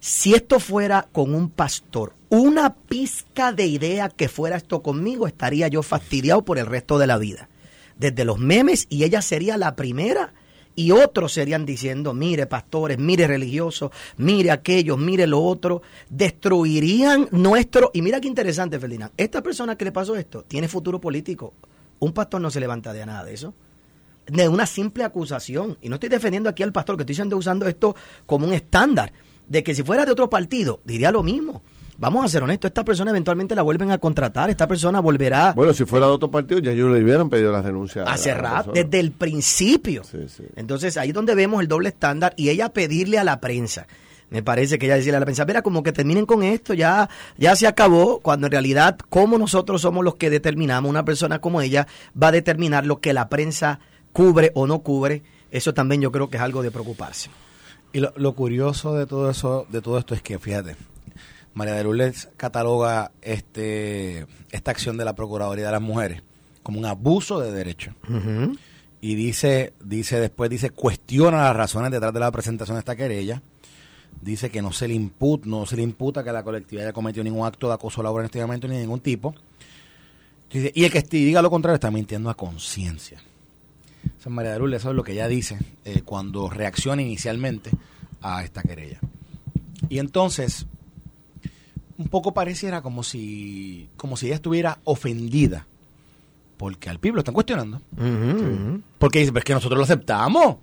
si esto fuera con un pastor, una pizca de idea que fuera esto conmigo, estaría yo fastidiado por el resto de la vida. Desde los memes, y ella sería la primera, y otros serían diciendo, mire pastores, mire religiosos, mire aquellos, mire lo otro, destruirían nuestro... Y mira qué interesante, Ferdinand, esta persona que le pasó esto tiene futuro político. Un pastor no se levanta de nada de eso de una simple acusación. Y no estoy defendiendo aquí al pastor, que estoy usando esto como un estándar de que si fuera de otro partido, diría lo mismo. Vamos a ser honestos, esta persona eventualmente la vuelven a contratar, esta persona volverá... Bueno, si fuera de otro partido, ya ellos le hubieran pedido la renuncia. Hace rato, desde el principio. Entonces, ahí es donde vemos el doble estándar y ella pedirle a la prensa. Me parece que ella decirle a la prensa, mira, como que terminen con esto, ya, ya se acabó, cuando en realidad, como nosotros somos los que determinamos, una persona como ella va a determinar lo que la prensa cubre o no cubre, eso también yo creo que es algo de preocuparse. Y lo, curioso de todo eso, de todo esto es que, fíjate, María de Lourdes cataloga este, esta acción de la Procuraduría de las Mujeres como un abuso de derecho. Y dice, dice después, dice, cuestiona las razones detrás de la presentación de esta querella. Dice que no se le imputa, no se le imputa que la colectividad haya cometido ningún acto de acoso laboral en este momento ni de ningún tipo. y el que diga lo contrario está mintiendo a conciencia. San María de Lourdes, eso es lo que ella dice eh, cuando reacciona inicialmente a esta querella. Y entonces, un poco pareciera como si, como si ella estuviera ofendida. Porque al PIB lo están cuestionando. Porque dice, pero es que nosotros lo aceptamos.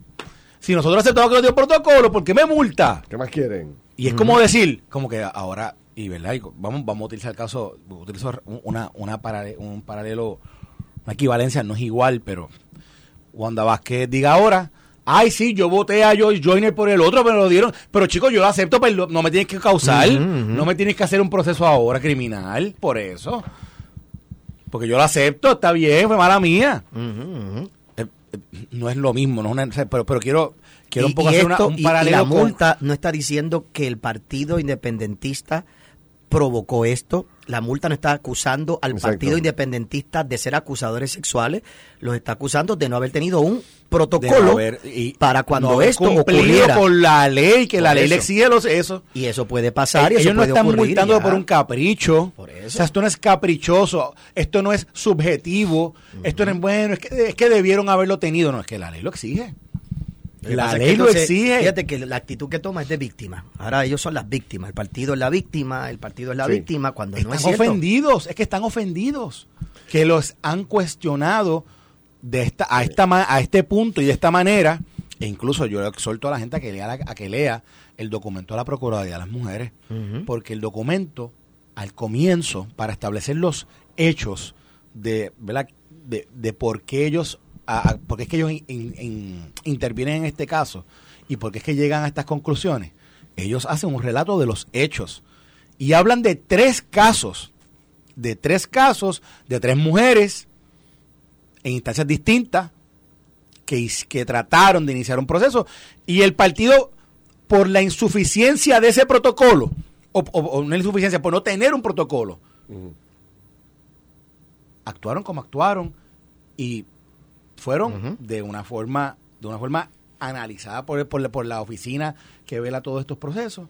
Si nosotros aceptamos que lo dio protocolo, ¿por qué me multa? ¿Qué más quieren? Y es como decir, como que ahora, y verdad, y vamos, vamos a utilizar el caso, utilizo una, una paralelo, un paralelo, una equivalencia, no es igual, pero Wanda Vázquez diga ahora, ay sí, yo voté a Joyce Joyner por el otro, pero lo dieron, pero chicos, yo lo acepto, pero no me tienes que causar, no me tienes que hacer un proceso ahora criminal, por eso. Porque yo lo acepto, está bien, fue mala mía. Eh, eh, no es lo mismo, no es una, pero, pero quiero quiero un poco hacer una- un y- y paralelo la con- multa no está diciendo que el partido independentista provocó esto. La multa no está acusando al Exacto. partido independentista de ser acusadores sexuales. Los está acusando de no haber tenido un protocolo haber- y para cuando no esto ocurriera. con la ley, que la ley le exige los, eso. Y eso puede pasar. y Ellos eso no puede están ocurrir, multando ya. por un capricho. Por eso. O sea, esto no es caprichoso. Esto no es subjetivo. Esto no es bueno. Es que, es que debieron haberlo tenido. No, es que la ley lo exige. La es ley que lo exige. Fíjate que la actitud que toma es de víctima. Ahora ellos son las víctimas. El partido es la víctima, el partido es la Sí. víctima cuando no es Están cierto. ofendidos. Es que están ofendidos. Que los han cuestionado de esta, a, esta, ma- a este punto y de esta manera. E incluso yo exhorto a la gente a que lea, a que lea el documento de la Procuraduría de las Mujeres. Porque el documento al comienzo para establecer los hechos de ¿verdad? de, de por qué ellos a- a- por qué es que ellos in- in- in- intervienen en este caso y por qué es que llegan a estas conclusiones ellos hacen un relato de los hechos y hablan de tres casos de tres casos de tres mujeres en instancias distintas que, que trataron de iniciar un proceso y el partido por la insuficiencia de ese protocolo o, o- o no insuficiencia por no tener un protocolo actuaron como actuaron y fueron de una forma de una forma analizada por, por, la- por la oficina que vela todos estos procesos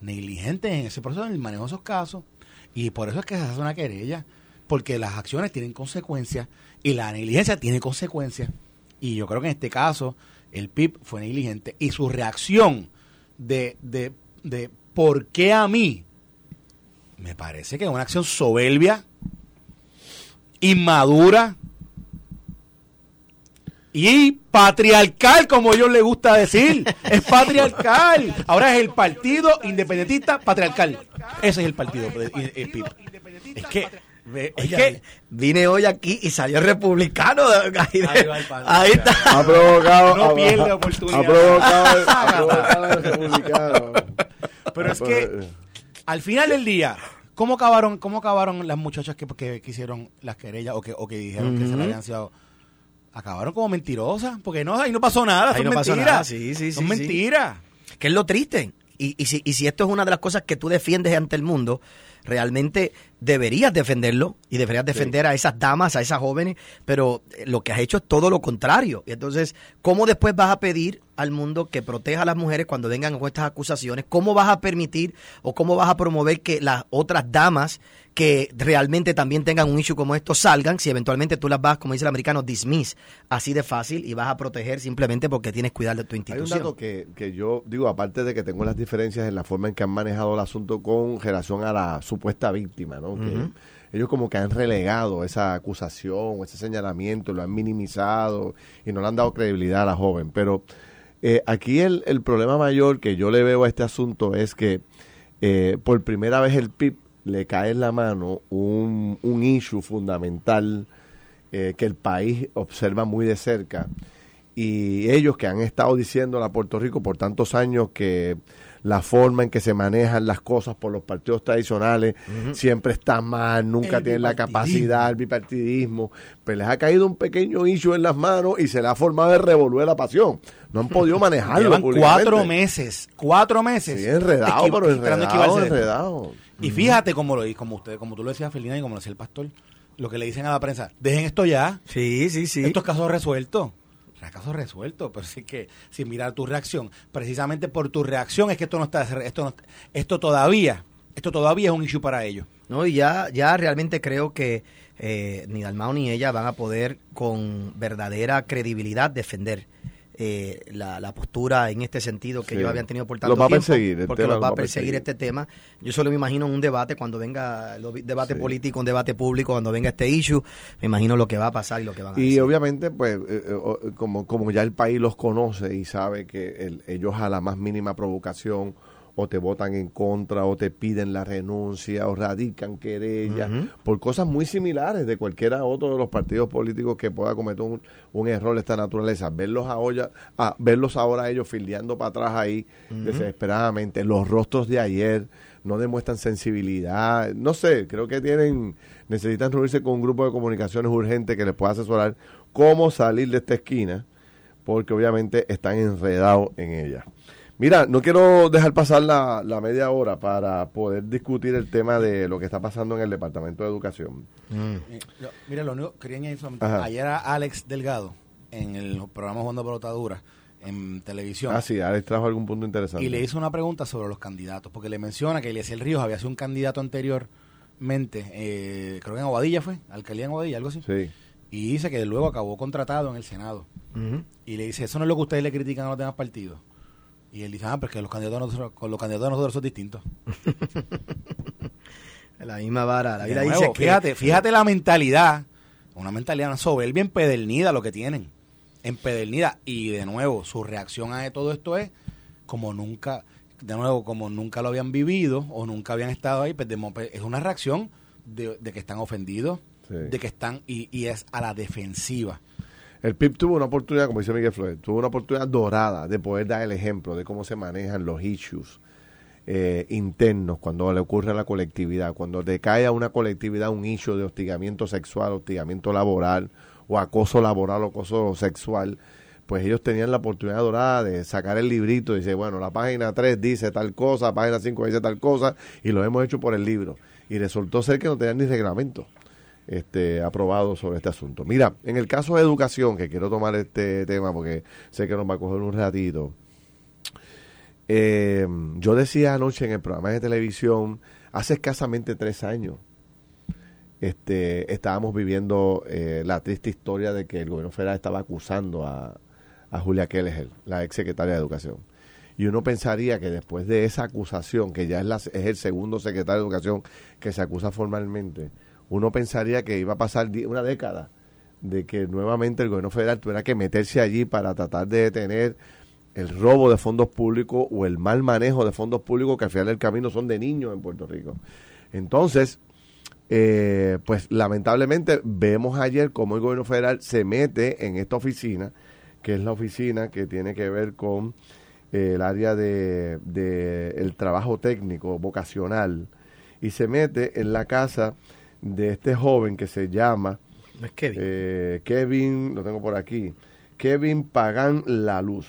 negligentes en ese proceso en el manejo de esos casos y por eso es que se hace una querella porque las acciones tienen consecuencias y la negligencia tiene consecuencias y yo creo que en este caso el PIB fue negligente y su reacción de, de, de por qué a mí me parece que es una acción soberbia inmadura y patriarcal, como a ellos les gusta decir. Es patriarcal. Ahora es el partido independentista patriarcal. Ese es el partido, el PIB. Es que, es que vine hoy aquí y salió republicano. Ahí, Ahí va el padre. ahí está. Ha provocado. No pierde oportunidad. Ha provocado, ha provocado el republicano. Pero es que al final del día, ¿cómo acabaron, cómo acabaron las muchachas que, que, que hicieron las querellas o que, o que dijeron que se le habían sido? Acabaron como mentirosas, porque no, ahí no pasó nada, Ahí son no pasó mentiras. nada, sí, sí, son sí. mentiras. que es lo triste. Y, y, si, y si esto es una de las cosas que tú defiendes ante el mundo, realmente deberías defenderlo y deberías defender a esas damas, a esas jóvenes, pero eh, lo que has hecho es todo lo contrario. Y entonces, ¿cómo después vas a pedir al mundo que proteja a las mujeres cuando vengan con estas acusaciones? ¿Cómo vas a permitir o cómo vas a promover que las otras damas que realmente también tengan un issue como esto salgan si eventualmente tú las vas, como dice el americano, dismiss así de fácil y vas a proteger simplemente porque tienes que cuidar de tu Hay un institución? dato que, que yo digo, aparte de que tengo las diferencias en la forma en que han manejado el asunto con relación a la supuesta víctima, ¿no? Ellos como que han relegado esa acusación, ese señalamiento, lo han minimizado y no le han dado credibilidad a la joven. Pero eh, aquí el, problema mayor que yo le veo a este asunto es que eh, por primera vez el PIB le cae en la mano un, un issue fundamental eh, que el país observa muy de cerca y ellos que han estado diciendo a Puerto Rico por tantos años que la forma en que se manejan las cosas por los partidos tradicionales siempre está mal, nunca El tienen la capacidad, el bipartidismo, pero les ha caído un pequeño issue en las manos y se le ha formado el revolver la pasión. No han podido manejarlo. Llevan cuatro meses, cuatro meses. Sí, enredado, pero de enredado, de esto. Y fíjate como lo como usted, como tú lo decías, Felina, y como lo decía el pastor, lo que le dicen a la prensa, dejen esto ya, Sí, sí, sí. estos casos resueltos. Casos resueltos, pero sí que sin mirar tu reacción, precisamente por tu reacción es que esto no está, esto no- esto todavía, esto todavía es un issue para ellos. No, y ya, ya realmente creo que eh, ni Dalmau ni ella van a poder con verdadera credibilidad defender eh, la, la, postura en este sentido que Sí. ellos habían tenido por tanto Los va a tiempo, perseguir, el porque los va a a perseguir perseguir. este tema. Yo solo me imagino un debate cuando venga el debate Sí. político, un debate público, cuando venga este issue, me imagino lo que va a pasar y lo que van a Y decir. obviamente, pues, eh, eh, como, como ya el país los conoce y sabe que el- ellos a la más mínima provocación o te votan en contra o te piden la renuncia o radican querellas por cosas muy similares de cualquiera otro de los partidos políticos que pueda cometer un, un error de esta naturaleza. Verlos, ahora, a, verlos ahora ellos fildeando para atrás ahí desesperadamente, los rostros de ayer no demuestran sensibilidad, no sé, creo que tienen, necesitan reunirse con un grupo de comunicaciones urgente que les pueda asesorar cómo salir de esta esquina, porque obviamente están enredados en ella. Mira, no quiero dejar pasar la, la media hora para poder discutir el tema de lo que está pasando en el Departamento de Educación. Mm. Eh, mira, lo único quería añadir solamente, Ajá. ayer a Alex Delgado en el programa Jugando Pelotadura en televisión Ah, sí, Alex trajo algún punto interesante. y le hizo una pregunta sobre los candidatos, porque le menciona que Eliezer Ríos había sido un candidato anteriormente, eh, creo que en Aguadilla fue, alcaldía en Aguadilla, algo así, Sí. y dice que luego acabó contratado en el Senado. Y le dice, eso no es lo que ustedes le critican a los demás partidos. Y él dice, ah, pero es que los candidatos de nosotros, con los candidatos de nosotros son distintos. La misma vara. La vida nuevo, dice que. fíjate, fíjate la mentalidad, una mentalidad una soberbia empedernida lo que tienen, empedernida. Y de nuevo, su reacción a todo esto es como nunca, de nuevo, como nunca lo habían vivido o nunca habían estado ahí, pues, de mo- es una reacción de, de que están ofendidos, Sí. de que están, y, y es a la defensiva. El PIB tuvo una oportunidad, como dice Miguel Flores, tuvo una oportunidad dorada de poder dar el ejemplo de cómo se manejan los issues eh, internos cuando le ocurre a la colectividad, cuando te cae a una colectividad un issue de hostigamiento sexual, hostigamiento laboral o acoso laboral o acoso sexual, pues ellos tenían la oportunidad dorada de sacar el librito y decir, bueno, la página 3 dice tal cosa, la página 5 dice tal cosa, y lo hemos hecho por el libro. Y resultó ser que no tenían ni reglamento este, aprobado sobre este asunto. Mira, en el caso de educación, que quiero tomar este tema porque sé que nos va a coger un ratito, eh, yo decía anoche en el programa de televisión, hace escasamente tres años, este, estábamos viviendo eh, la triste historia de que el gobierno federal estaba acusando a, a Julia Kelleher, la ex secretaria de Educación. Y uno pensaría que después de esa acusación, que ya es, la- es el segundo secretario de Educación que se acusa formalmente, uno pensaría que iba a pasar una década de que nuevamente el gobierno federal tuviera que meterse allí para tratar de detener el robo de fondos públicos o el mal manejo de fondos públicos que al final del camino son de niños en Puerto Rico. Entonces, eh, pues lamentablemente vemos ayer cómo el gobierno federal se mete en esta oficina, que es la oficina que tiene que ver con eh, el área de, de el trabajo técnico vocacional y se mete en la casa de este joven que se llama No es Kevin. eh, Kevin, lo tengo por aquí, Kevin Pagan La Luz.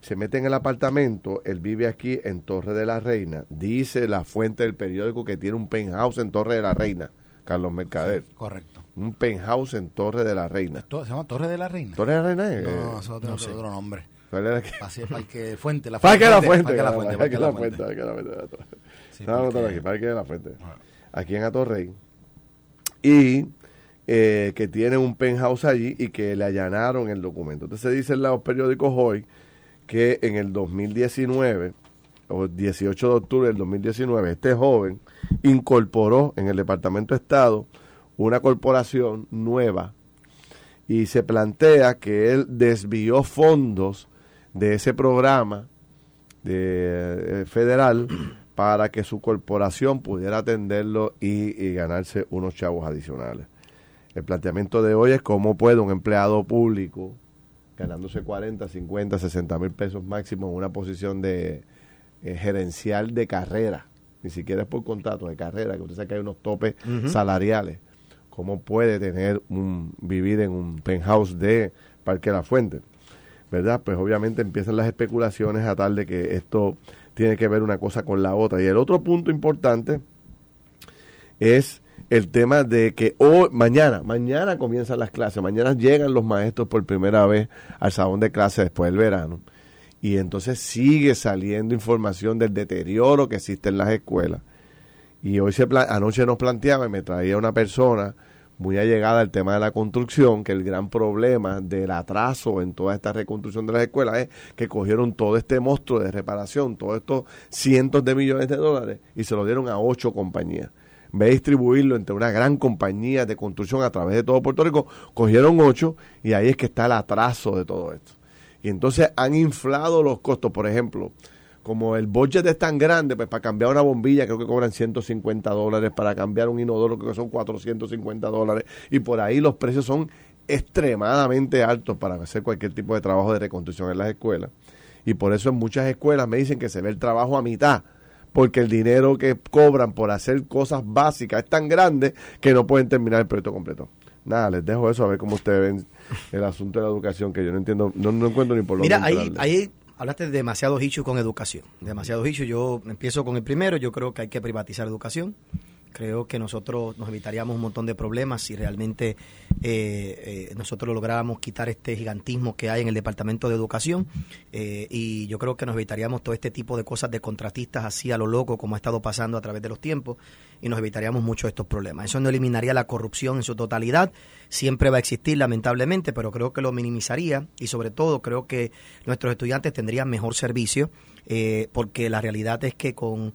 Se mete en el apartamento, él vive aquí en Torre de la Reina. Dice la fuente del periódico que tiene un penthouse en Torre de la Reina, Carlos Mercader. Correcto. Un penthouse en Torre de la Reina. ¿Se llama Torre de la Reina? ¿Torre de la Reina? es? No, Eh, no, eso es otro, otro- nombre. ¿cuál era que- Pase- Parque Fuente, la Parque de la Fuente. Parque la ah, Fuente. Parque la Fuente. Fuente. Parque la Fuente. Sí, Vamos a anotar porque- aquí, Parque la Fuente. Aquí en Atorrey. Y eh, que tiene un penthouse allí y que le allanaron el documento. Entonces dice en los periódicos hoy que en el 2019, o 18 de octubre del 2019, este joven incorporó en el Departamento de Estado una corporación nueva y se plantea que él desvió fondos de ese programa eh, federal para que su corporación pudiera atenderlo y, y ganarse unos chavos adicionales. El planteamiento de hoy es cómo puede un empleado público, ganándose 40, 50, 60 mil pesos máximo en una posición de eh, gerencial de carrera, ni siquiera es por contrato de carrera, que usted sabe que hay unos topes salariales, cómo puede tener un vivir en un penthouse de Parque La Fuente. ¿verdad? Pues obviamente empiezan las especulaciones a tal de que esto tiene que ver una cosa con la otra. Y el otro punto importante es el tema de que hoy, mañana, mañana comienzan las clases, mañana llegan los maestros por primera vez al salón de clases después del verano. Y entonces sigue saliendo información del deterioro que existe en las escuelas. Y hoy se anoche nos planteaba y me traía una persona muy allegada al tema de la construcción, que el gran problema del atraso en toda esta reconstrucción de las escuelas es que cogieron todo este monstruo de reparación, todos estos cientos de millones de dólares y se lo dieron a ocho compañías. En vez de distribuirlo entre una gran compañía de construcción a través de todo Puerto Rico, cogieron ocho y ahí es que está el atraso de todo esto. Y entonces han inflado los costos, por ejemplo, como el budget es tan grande, pues para cambiar una bombilla creo que cobran 150 dólares, para cambiar un inodoro creo que son 450 dólares, y por ahí los precios son extremadamente altos para hacer cualquier tipo de trabajo de reconstrucción en las escuelas. Y por eso en muchas escuelas me dicen que se ve el trabajo a mitad, porque el dinero que cobran por hacer cosas básicas es tan grande que no pueden terminar el proyecto completo. Nada, les dejo eso a ver cómo ustedes ven el asunto de la educación, que yo no entiendo, no, no encuentro ni por lo Mira, ahí, ahí hablaste de demasiados issues con educación. Demasiados issues. Yo empiezo con el primero. Yo creo que hay que privatizar educación. Creo que nosotros nos evitaríamos un montón de problemas si realmente eh, eh, nosotros lográramos quitar este gigantismo que hay en el Departamento de Educación. Eh, y yo creo que nos evitaríamos todo este tipo de cosas de contratistas así a lo loco, como ha estado pasando a través de los tiempos, y nos evitaríamos muchos de estos problemas. Eso no eliminaría la corrupción en su totalidad. Siempre va a existir, lamentablemente, pero creo que lo minimizaría y, sobre todo, creo que nuestros estudiantes tendrían mejor servicio. Porque la realidad es que con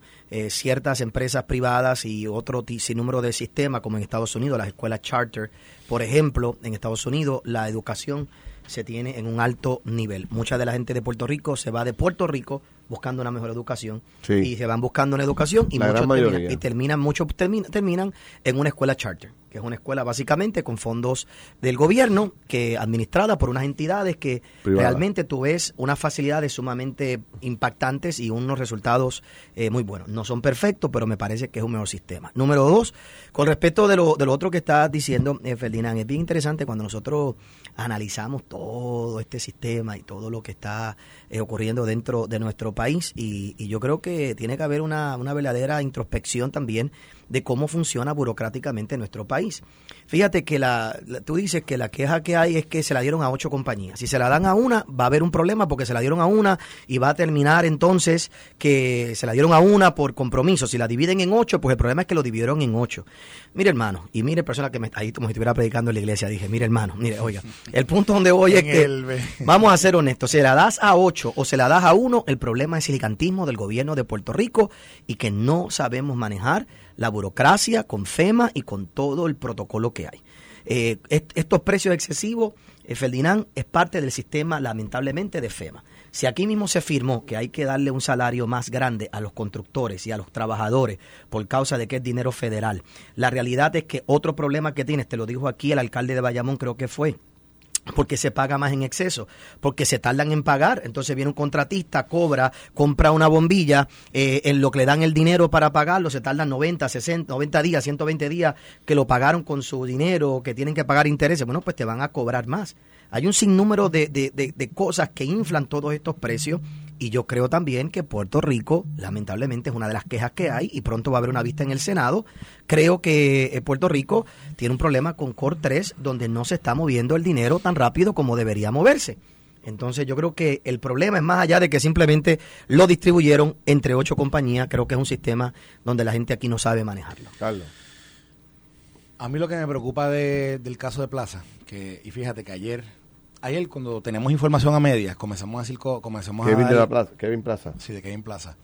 ciertas empresas privadas y otro número de sistemas, como en Estados Unidos, las escuelas charter, por ejemplo, en Estados Unidos, la educación se tiene en un alto nivel. Mucha de la gente de Puerto Rico se va de Puerto Rico buscando una mejor educación y se van buscando una educación y, muchos terminan, y terminan muchos terminan en una escuela charter que es una escuela básicamente con fondos del gobierno que administrada por unas entidades que realmente tú ves unas facilidades sumamente impactantes y unos resultados eh, muy buenos. No son perfectos pero me parece que es un mejor sistema. Número dos con respecto de lo, de lo otro que estás diciendo eh, Ferdinand es bien interesante cuando nosotros analizamos todo este sistema y todo lo que está eh, ocurriendo dentro de nuestro país y, y, yo creo que tiene que haber una, una verdadera introspección también de cómo funciona burocráticamente nuestro país. Fíjate que la, tú dices que la queja que hay es que se la dieron a ocho compañías. Si se la dan a una, va a haber un problema porque se la dieron a una y va a terminar entonces que se la dieron a una por compromiso. Si la dividen en ocho, pues el problema es que lo dividieron en ocho. Mire, hermano, y mire, persona que me ahí como si estuviera predicando en la iglesia, dije, mire, hermano, mire, oiga, el punto donde voy es que, vamos a ser honestos, se la das a ocho o se la das a uno, el problema es el gigantismo del gobierno de Puerto Rico y que no sabemos manejar la burocracia con FEMA y con todo el protocolo que hay. Eh, estos precios excesivos, eh, Ferdinand, es parte del sistema, lamentablemente, de FEMA. Si aquí mismo se firmó que hay que darle un salario más grande a los constructores y a los trabajadores por causa de que es dinero federal, la realidad es que otro problema que tienes, te lo dijo aquí el alcalde de Bayamón, creo que fue, porque se paga más en exceso, porque se tardan en pagar, entonces viene un contratista, cobra, compra una bombilla, eh, en lo que le dan el dinero para pagarlo, se tardan 90, 60, 90 días, 120 días que lo pagaron con su dinero, que tienen que pagar intereses, bueno, pues te van a cobrar más. Hay un sinnúmero de, de, de, cosas que inflan todos estos precios y yo creo también que Puerto Rico, lamentablemente, es una de las quejas que hay y pronto va a haber una vista en el Senado. Creo que eh, Puerto Rico tiene un problema con Core 3 donde no se está moviendo el dinero tan rápido como debería moverse. Entonces yo creo que el problema es más allá de que simplemente lo distribuyeron entre ocho compañías. Creo que es un sistema donde la gente aquí no sabe manejarlo. Carlos. A mí lo que me preocupa del caso de Plaza, que y fíjate que ayer ayer cuando tenemos información a medias, comenzamos a decir, comenzamos Kevin a de la Plaza, Kevin Plaza. Sí, de Kevin Plaza.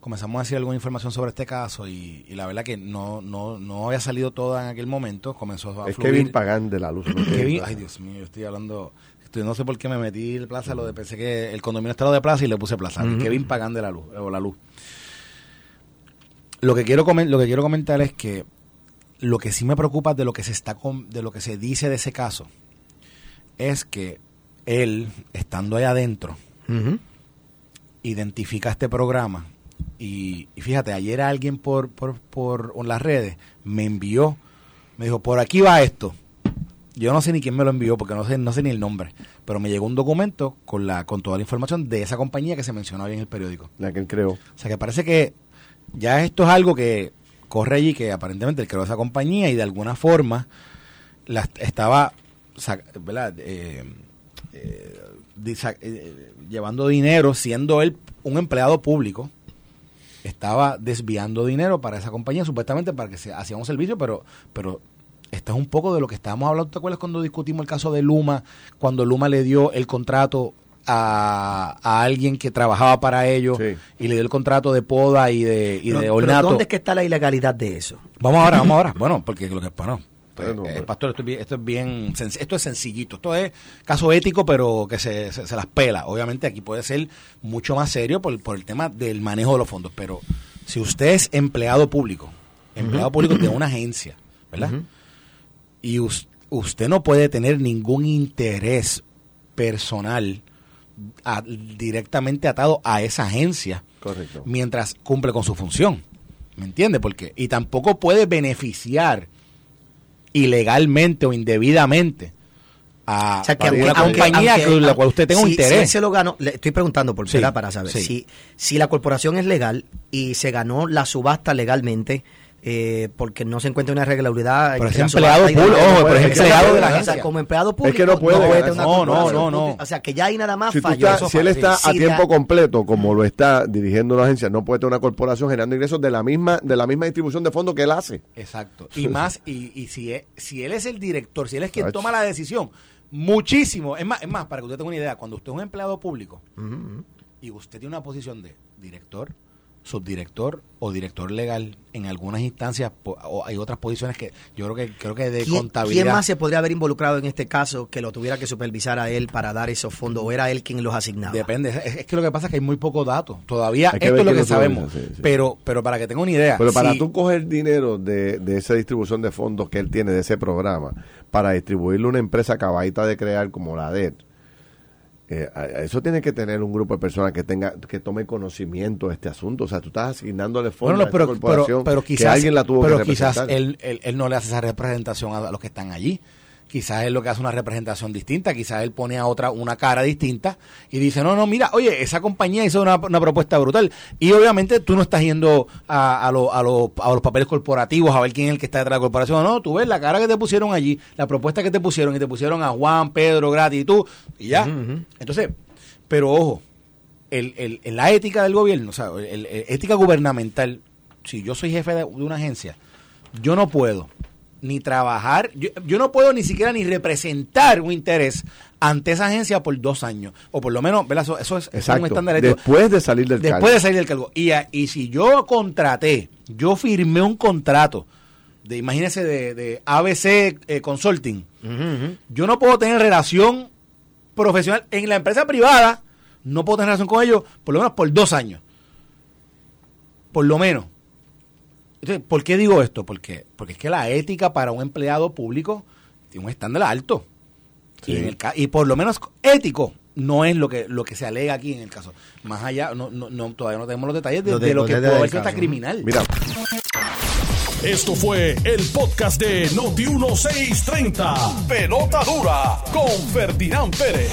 Comenzamos a decir alguna información sobre este caso y, la verdad que no, no, no había salido toda en aquel momento, comenzó a Es Kevin Pagán de la Luz. Kevin, ay Dios mío, yo estoy hablando, estoy, no sé por qué me metí el Plaza, lo de, pensé que el condominio estaba de Plaza y le puse Plaza. Kevin Pagán de la Luz, o la Luz. Lo que quiero lo que quiero comentar es que lo que sí me preocupa de lo que se está de lo que se dice de ese caso es que él, estando ahí adentro, identifica este programa. Y, fíjate, ayer alguien por, por, por las redes me envió, me dijo, por aquí va esto. Yo no sé ni quién me lo envió porque no sé, no sé ni el nombre, pero me llegó un documento con la con toda la información de esa compañía que se mencionó ahí en el periódico. La que él creó. O sea que parece que ya esto es algo que corre allí, que aparentemente él creó esa compañía y de alguna forma la estaba ¿verdad? Eh, eh, eh, llevando dinero, siendo él un empleado público, estaba desviando dinero para esa compañía, supuestamente para que se hacía un servicio, pero, pero Esto es un poco de lo que estábamos hablando, ¿te acuerdas cuando discutimos el caso de Luma? Cuando Luma le dio el contrato a, alguien que trabajaba para ellos y le dio el contrato de poda y de, y de ornato. ¿Dónde es que está la ilegalidad de eso? Vamos ahora, vamos ahora. Bueno, porque lo que bueno, pues, eh, pastor, esto es, bien, esto es bien, esto es sencillito, esto es caso ético, pero que se, se, las pela. Obviamente aquí puede ser mucho más serio por, por, el tema del manejo de los fondos, pero si usted es empleado público, empleado público de una agencia, ¿verdad? Y usted no puede tener ningún interés personal directamente atado a esa agencia mientras cumple con su función. ¿Me entiende? Porque, y tampoco puede beneficiar ilegalmente o indebidamente a, una compañía con la cual usted tenga un interés. se lo ganó, le estoy preguntando por para saber si, si la corporación es legal y se ganó la subasta legalmente, eh, porque no se encuentra una regularidad. Pero es empleado público, ojo, pero es empleado de la agencia. como empleado público, es que no puede. No, no, no, no, O sea, que ya hay nada más si si él está a tiempo completo, como lo está dirigiendo una agencia, no puede tener una corporación generando ingresos de la misma de la misma distribución de fondos que él hace. Exacto. Y más, y, y si, es, si él es el director, si él es quien toma la decisión, muchísimo. Es más, es más, para que usted tenga una idea, cuando usted es un empleado público y usted tiene una posición de director, subdirector o director legal en algunas instancias o hay otras posiciones que yo creo que creo que de contabilidad ¿Quién más se podría haber involucrado en este caso que lo tuviera que supervisar a él para dar esos fondos o era él quien los asignaba? Depende, es, que lo que pasa es que hay muy poco datos. Todavía esto es lo que sabemos, pero pero para que tenga una idea. Pero para tú coger dinero de, de esa distribución de fondos que él tiene de ese programa para distribuirle a una empresa caballita de crear como la de él eh, eso tiene que tener un grupo de personas que tenga que tome conocimiento de este asunto. O sea, tú estás asignándole fondos a esta corporación pero, quizás, que alguien la tuvo pero quizás él, él, no le hace esa representación a los que están allí quizás él lo que hace una representación distinta, quizás él pone a otra una cara distinta y dice, no, no, mira, oye, esa compañía hizo una, propuesta brutal. Y obviamente tú no estás yendo a, a, a, los papeles corporativos a ver quién es el que está detrás de la corporación, no, tú ves la cara que te pusieron allí, la propuesta que te pusieron y te pusieron a Juan, Pedro, Gratis y tú, y ya. Entonces, pero ojo, el, el, la ética del gobierno, o sea, el, ética gubernamental, si yo soy jefe de una agencia, yo no puedo ni trabajar, yo, no puedo ni siquiera ni representar un interés ante esa agencia por dos años, o por lo menos, Eso, es, un estándar Después de salir del cargo. Después de salir del cargo. Y, y si yo contraté, yo firmé un contrato, de imagínese de, ABC eh, Consulting, yo no puedo tener relación profesional en la empresa privada, no puedo tener relación con ellos por lo menos por dos años. Por lo menos. ¿Por qué digo esto? Porque, porque es que la ética para un empleado público tiene un estándar alto. Y, por lo menos ético no es lo que lo que se alega aquí en el caso. Más allá, no, no, todavía no tenemos los detalles de, lo que puede haber hasta criminal. Mira. Esto fue el podcast de Noti1630. Pelota dura con Ferdinand Pérez.